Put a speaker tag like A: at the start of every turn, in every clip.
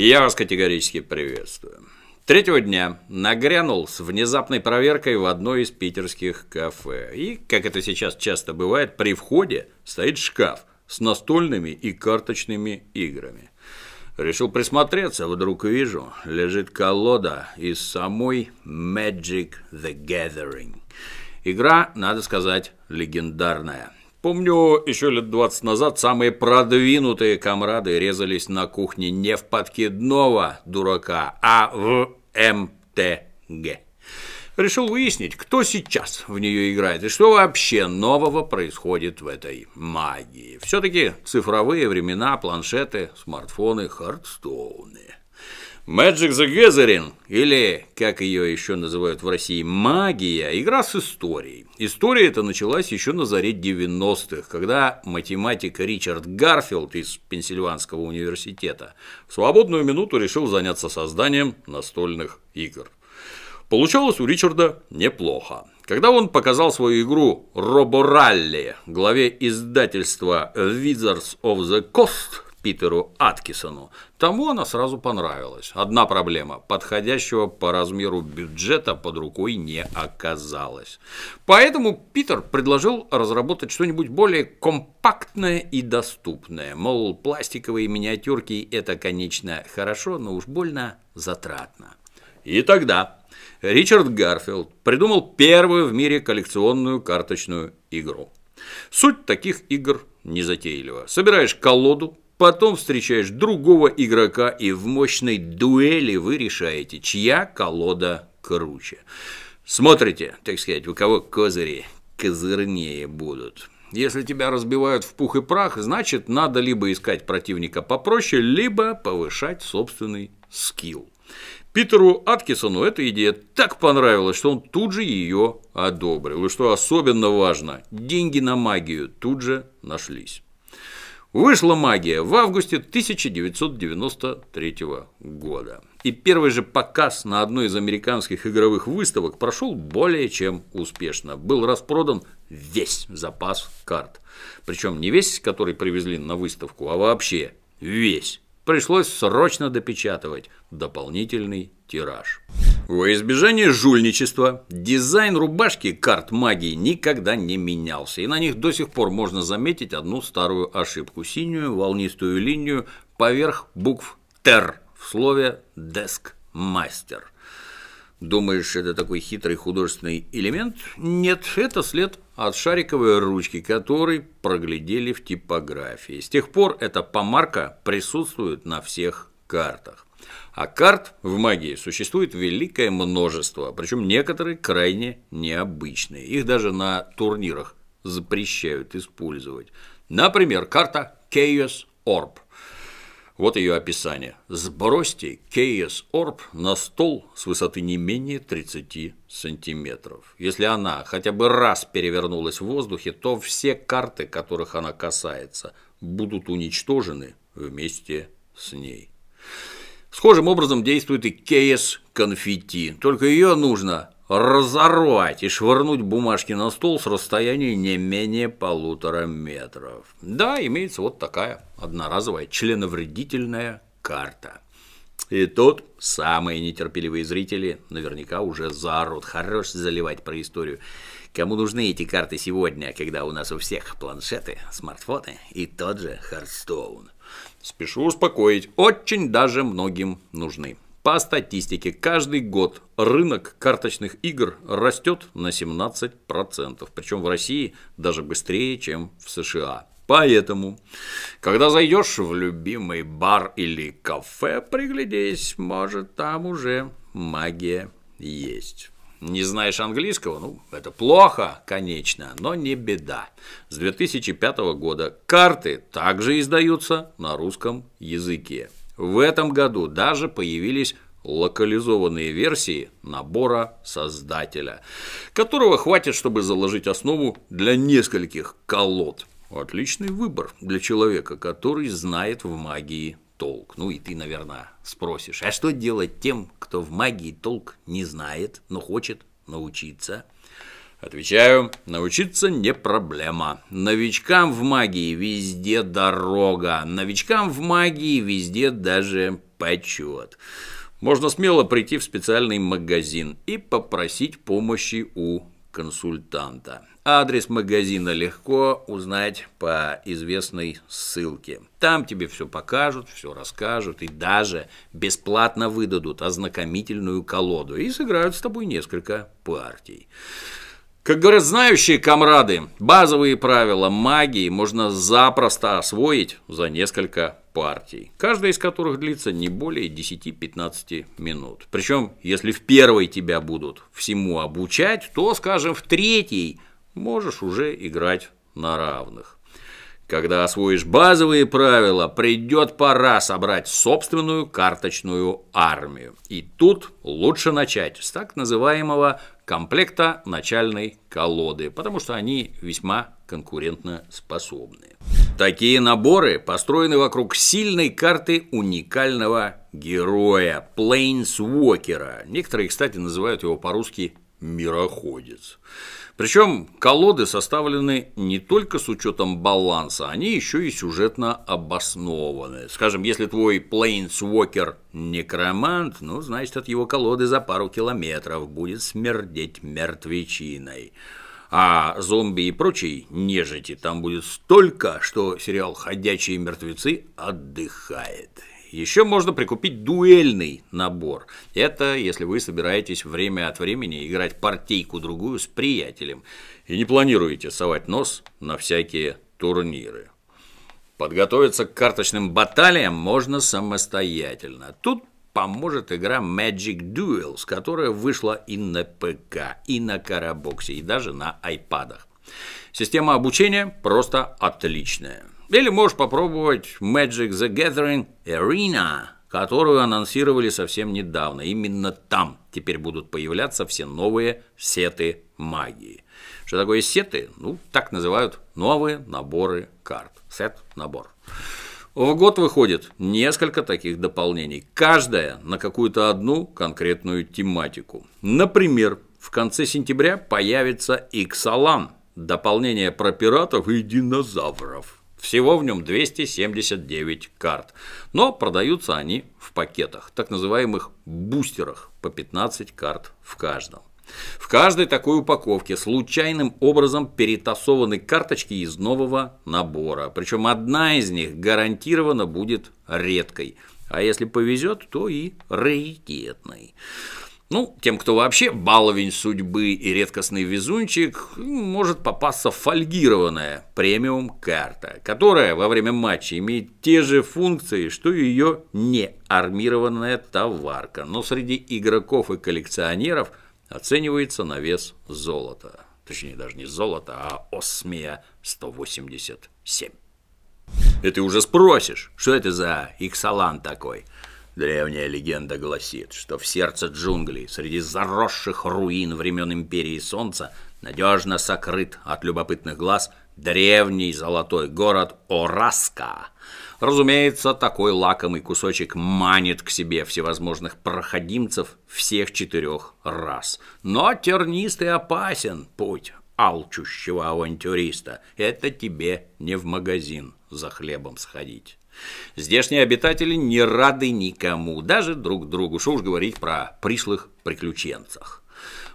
A: Я вас категорически приветствую. Третьего дня нагрянул с внезапной проверкой в одно из питерских кафе. И, как это сейчас часто бывает, при входе стоит шкаф с настольными и карточными играми. Решил присмотреться, вдруг вижу, лежит колода из самой Magic the Gathering. Игра, надо сказать, легендарная. Помню, еще лет 20 назад самые продвинутые комрады резались на кухне не в подкидного дурака, а в МТГ. Решил выяснить, кто сейчас в нее играет и что вообще нового происходит в этой магии. Все-таки цифровые времена, планшеты, смартфоны, Hearthstone ы. Magic the Gathering, или, как ее еще называют в России, магия, игра с историей. История эта началась еще на заре 90-х, когда математик Ричард Гарфилд из Пенсильванского университета в свободную минуту решил заняться созданием настольных игр. Получалось у Ричарда неплохо. Когда он показал свою игру Роборалли главе издательства Wizards of the Coast Питеру Аткисону, тому она сразу понравилась. Одна проблема – подходящего по размеру бюджета под рукой не оказалось. Поэтому Питер предложил разработать что-нибудь более компактное и доступное. Мол, пластиковые миниатюрки – это, конечно, хорошо, но уж больно затратно. И тогда Ричард Гарфилд придумал первую в мире коллекционную карточную игру. Суть таких игр незатейлива. Собираешь колоду, Потом встречаешь другого игрока, и в мощной дуэли вы решаете, чья колода круче. Смотрите, так сказать, у кого козыри козырнее будут. Если тебя разбивают в пух и прах, значит, надо либо искать противника попроще, либо повышать собственный скилл. Питеру Аткисону эта идея так понравилась, что он тут же ее одобрил. И что особенно важно, деньги на магию тут же нашлись. Вышла магия в августе 1993 года. И первый же показ на одной из американских игровых выставок прошел более чем успешно. Был распродан весь запас карт. Причем не весь, который привезли на выставку, а вообще весь пришлось срочно допечатывать дополнительный тираж. Во избежание жульничества дизайн рубашки карт магии никогда не менялся, и на них до сих пор можно заметить одну старую ошибку – синюю волнистую линию поверх букв «ТЕР» в слове «Деск Мастер». Думаешь, это такой хитрый художественный элемент? Нет, это след от шариковой ручки, который проглядели в типографии. С тех пор эта помарка присутствует на всех картах. А карт в магии существует великое множество, причем некоторые крайне необычные. Их даже на турнирах запрещают использовать. Например, карта Chaos Orb – вот ее описание. Сбросьте Chaos Orb на стол с высоты не менее 30 сантиметров. Если она хотя бы раз перевернулась в воздухе, то все карты, которых она касается, будут уничтожены вместе с ней. Схожим образом действует и Chaos конфетти, только ее нужно разорвать и швырнуть бумажки на стол с расстояния не менее полутора метров. Да, имеется вот такая одноразовая членовредительная карта. И тут самые нетерпеливые зрители наверняка уже заорут. Хорош заливать про историю. Кому нужны эти карты сегодня, когда у нас у всех планшеты, смартфоны и тот же Хардстоун? Спешу успокоить, очень даже многим нужны. По статистике, каждый год рынок карточных игр растет на 17%, причем в России даже быстрее, чем в США. Поэтому, когда зайдешь в любимый бар или кафе, приглядись, может, там уже магия есть. Не знаешь английского? Ну, это плохо, конечно, но не беда. С 2005 года карты также издаются на русском языке. В этом году даже появились локализованные версии набора создателя, которого хватит, чтобы заложить основу для нескольких колод. Отличный выбор для человека, который знает в магии толк. Ну и ты, наверное, спросишь, а что делать тем, кто в магии толк не знает, но хочет научиться? Отвечаю, научиться не проблема. Новичкам в магии везде дорога. Новичкам в магии везде даже почет. Можно смело прийти в специальный магазин и попросить помощи у консультанта. Адрес магазина легко узнать по известной ссылке. Там тебе все покажут, все расскажут и даже бесплатно выдадут ознакомительную колоду и сыграют с тобой несколько партий. Как говорят знающие комрады, базовые правила магии можно запросто освоить за несколько партий, каждая из которых длится не более 10-15 минут. Причем, если в первой тебя будут всему обучать, то, скажем, в третьей можешь уже играть на равных. Когда освоишь базовые правила, придет пора собрать собственную карточную армию. И тут лучше начать с так называемого комплекта начальной колоды, потому что они весьма конкурентно способны. Такие наборы построены вокруг сильной карты уникального героя, Плейнсвокера. Некоторые, кстати, называют его по-русски «мироходец». Причем колоды составлены не только с учетом баланса, они еще и сюжетно обоснованы. Скажем, если твой Planeswalker некромант, ну, значит, от его колоды за пару километров будет смердеть мертвечиной. А зомби и прочей нежити там будет столько, что сериал «Ходячие мертвецы» отдыхает. Еще можно прикупить дуэльный набор. Это если вы собираетесь время от времени играть партийку-другую с приятелем и не планируете совать нос на всякие турниры. Подготовиться к карточным баталиям можно самостоятельно. Тут поможет игра Magic Duels, которая вышла и на ПК, и на Карабоксе, и даже на айпадах. Система обучения просто отличная. Или можешь попробовать Magic the Gathering Arena, которую анонсировали совсем недавно. Именно там теперь будут появляться все новые сеты магии. Что такое сеты? Ну, так называют новые наборы карт. Сет-набор. В год выходит несколько таких дополнений, каждая на какую-то одну конкретную тематику. Например, в конце сентября появится Иксалан – дополнение про пиратов и динозавров. Всего в нем 279 карт, но продаются они в пакетах, так называемых бустерах, по 15 карт в каждом. В каждой такой упаковке случайным образом перетасованы карточки из нового набора, причем одна из них гарантированно будет редкой, а если повезет, то и раритетной. Ну, тем, кто вообще баловень судьбы и редкостный везунчик, может попасться фольгированная премиум-карта, которая во время матча имеет те же функции, что и ее неармированная товарка, но среди игроков и коллекционеров оценивается на вес золота. Точнее, даже не золото, а осмия 187. И ты уже спросишь, что это за иксалан такой – Древняя легенда гласит, что в сердце джунглей, среди заросших руин времен Империи Солнца, надежно сокрыт от любопытных глаз древний золотой город Ораска. Разумеется, такой лакомый кусочек манит к себе всевозможных проходимцев всех четырех рас. Но тернистый опасен путь алчущего авантюриста. Это тебе не в магазин за хлебом сходить. Здешние обитатели не рады никому, даже друг другу, что уж говорить про пришлых приключенцах.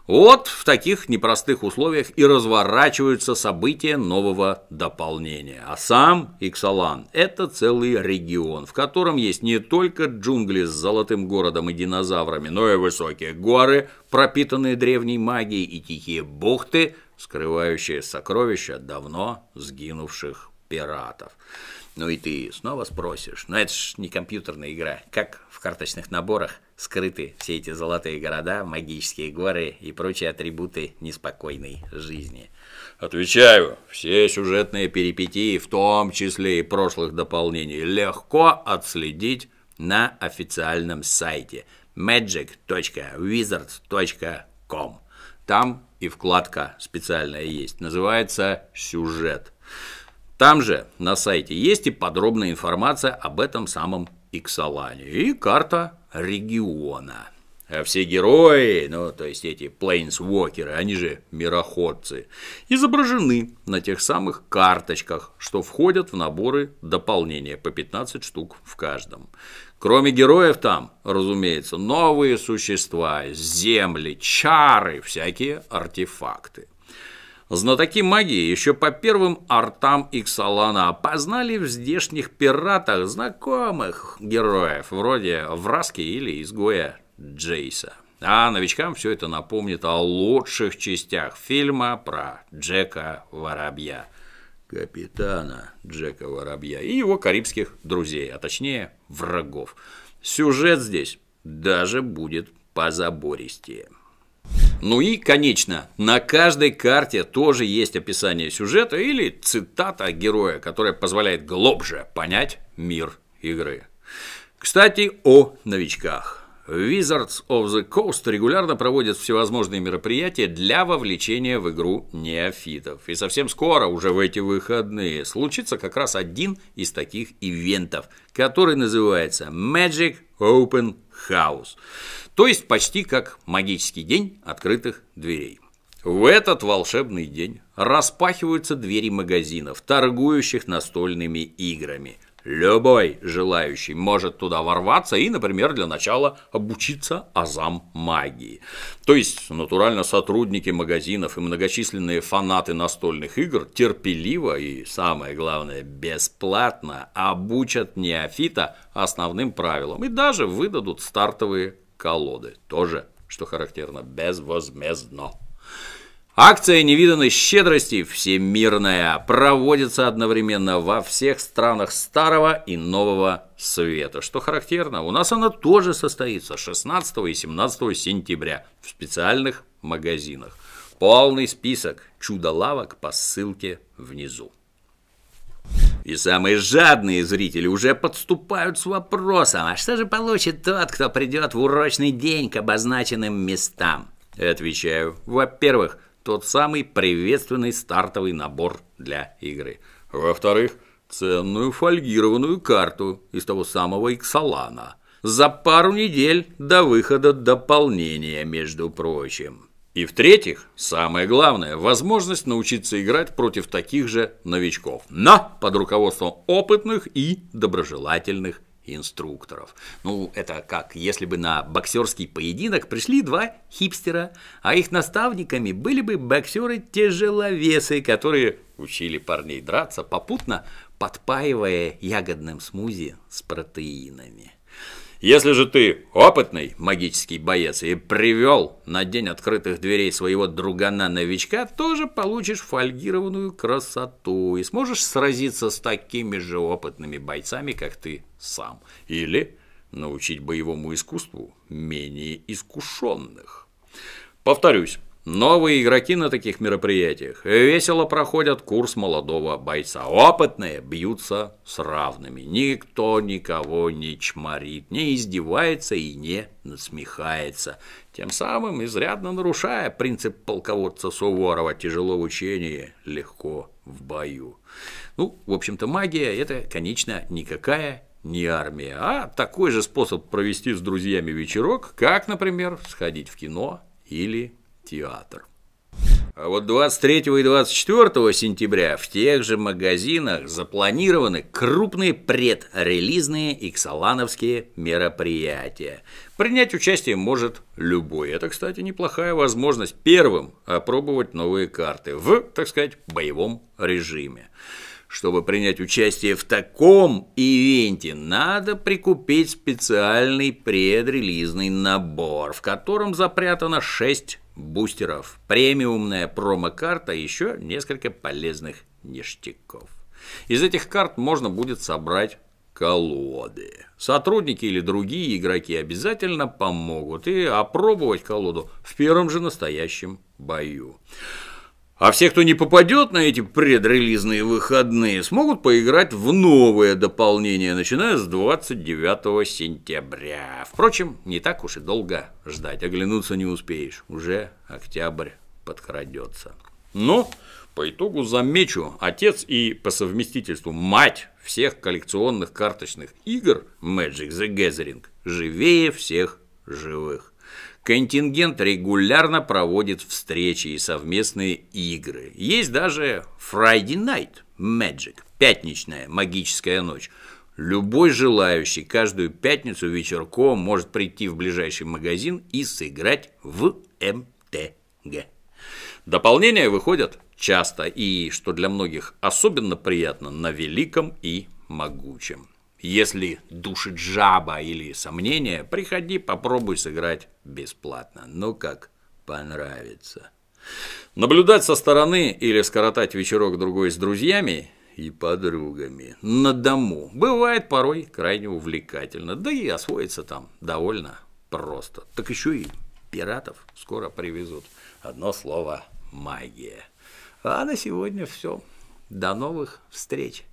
A: Вот в таких непростых условиях и разворачиваются события нового дополнения. А сам Иксалан – это целый регион, в котором есть не только джунгли с золотым городом и динозаврами, но и высокие горы, пропитанные древней магией, и тихие бухты, скрывающие сокровища давно сгинувших пиратов. Ну и ты снова спросишь, но это ж не компьютерная игра, как в карточных наборах скрыты все эти золотые города, магические горы и прочие атрибуты неспокойной жизни. Отвечаю, все сюжетные перипетии, в том числе и прошлых дополнений, легко отследить на официальном сайте magic.wizards.com. Там и вкладка специальная есть, называется «Сюжет». Там же на сайте есть и подробная информация об этом самом Иксалане и карта региона. А все герои, ну, то есть эти плейнсвокеры, они же мироходцы, изображены на тех самых карточках, что входят в наборы дополнения по 15 штук в каждом. Кроме героев там, разумеется, новые существа, земли, чары, всякие артефакты. Знатоки магии еще по первым артам Иксалана опознали в здешних пиратах знакомых героев, вроде Враски или Изгоя Джейса. А новичкам все это напомнит о лучших частях фильма про Джека Воробья. Капитана Джека Воробья и его карибских друзей, а точнее врагов. Сюжет здесь даже будет позабористее. Ну и, конечно, на каждой карте тоже есть описание сюжета или цитата героя, которая позволяет глубже понять мир игры. Кстати, о новичках. Wizards of the Coast регулярно проводят всевозможные мероприятия для вовлечения в игру неофитов. И совсем скоро, уже в эти выходные, случится как раз один из таких ивентов, который называется Magic Open House. То есть почти как магический день открытых дверей. В этот волшебный день распахиваются двери магазинов, торгующих настольными играми – Любой желающий может туда ворваться и, например, для начала обучиться азам магии. То есть, натурально сотрудники магазинов и многочисленные фанаты настольных игр терпеливо и, самое главное, бесплатно обучат неофита основным правилам и даже выдадут стартовые колоды. Тоже, что характерно, безвозмездно. Акция невиданной щедрости всемирная проводится одновременно во всех странах Старого и Нового Света. Что характерно, у нас она тоже состоится 16 и 17 сентября в специальных магазинах. Полный список чудо-лавок по ссылке внизу. И самые жадные зрители уже подступают с вопросом, а что же получит тот, кто придет в урочный день к обозначенным местам? Отвечаю, во-первых, тот самый приветственный стартовый набор для игры. Во-вторых, ценную фольгированную карту из того самого Иксалана. За пару недель до выхода дополнения, между прочим. И в-третьих, самое главное, возможность научиться играть против таких же новичков, но под руководством опытных и доброжелательных инструкторов. Ну, это как, если бы на боксерский поединок пришли два хипстера, а их наставниками были бы боксеры-тяжеловесы, которые учили парней драться, попутно подпаивая ягодным смузи с протеинами. Если же ты опытный магический боец и привел на день открытых дверей своего другана-новичка, тоже получишь фольгированную красоту и сможешь сразиться с такими же опытными бойцами, как ты сам. Или научить боевому искусству менее искушенных. Повторюсь, Новые игроки на таких мероприятиях весело проходят курс молодого бойца. Опытные бьются с равными. Никто никого не чморит, не издевается и не насмехается. Тем самым изрядно нарушая принцип полководца Суворова «тяжело в учении, легко в бою». Ну, в общем-то, магия – это, конечно, никакая не армия, а такой же способ провести с друзьями вечерок, как, например, сходить в кино или театр. А вот 23 и 24 сентября в тех же магазинах запланированы крупные предрелизные иксалановские мероприятия. Принять участие может любой. Это, кстати, неплохая возможность первым опробовать новые карты в, так сказать, боевом режиме. Чтобы принять участие в таком ивенте, надо прикупить специальный предрелизный набор, в котором запрятано 6 бустеров, премиумная промо-карта и еще несколько полезных ништяков. Из этих карт можно будет собрать колоды. Сотрудники или другие игроки обязательно помогут и опробовать колоду в первом же настоящем бою. А все, кто не попадет на эти предрелизные выходные, смогут поиграть в новое дополнение, начиная с 29 сентября. Впрочем, не так уж и долго ждать, оглянуться не успеешь, уже октябрь подкрадется. Но по итогу замечу, отец и по совместительству мать всех коллекционных карточных игр Magic the Gathering живее всех живых. Контингент регулярно проводит встречи и совместные игры. Есть даже Friday Night Magic, пятничная магическая ночь. Любой желающий каждую пятницу вечерком может прийти в ближайший магазин и сыграть в МТГ. Дополнения выходят часто и, что для многих особенно приятно, на великом и могучем. Если душит жаба или сомнения, приходи, попробуй сыграть бесплатно. Ну как, понравится. Наблюдать со стороны или скоротать вечерок другой с друзьями и подругами на дому бывает порой крайне увлекательно, да и освоиться там довольно просто. Так еще и пиратов скоро привезут. Одно слово – магия. А на сегодня все. До новых встреч.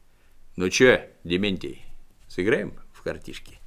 A: Ну че, Дементий, Сыграем в картишки?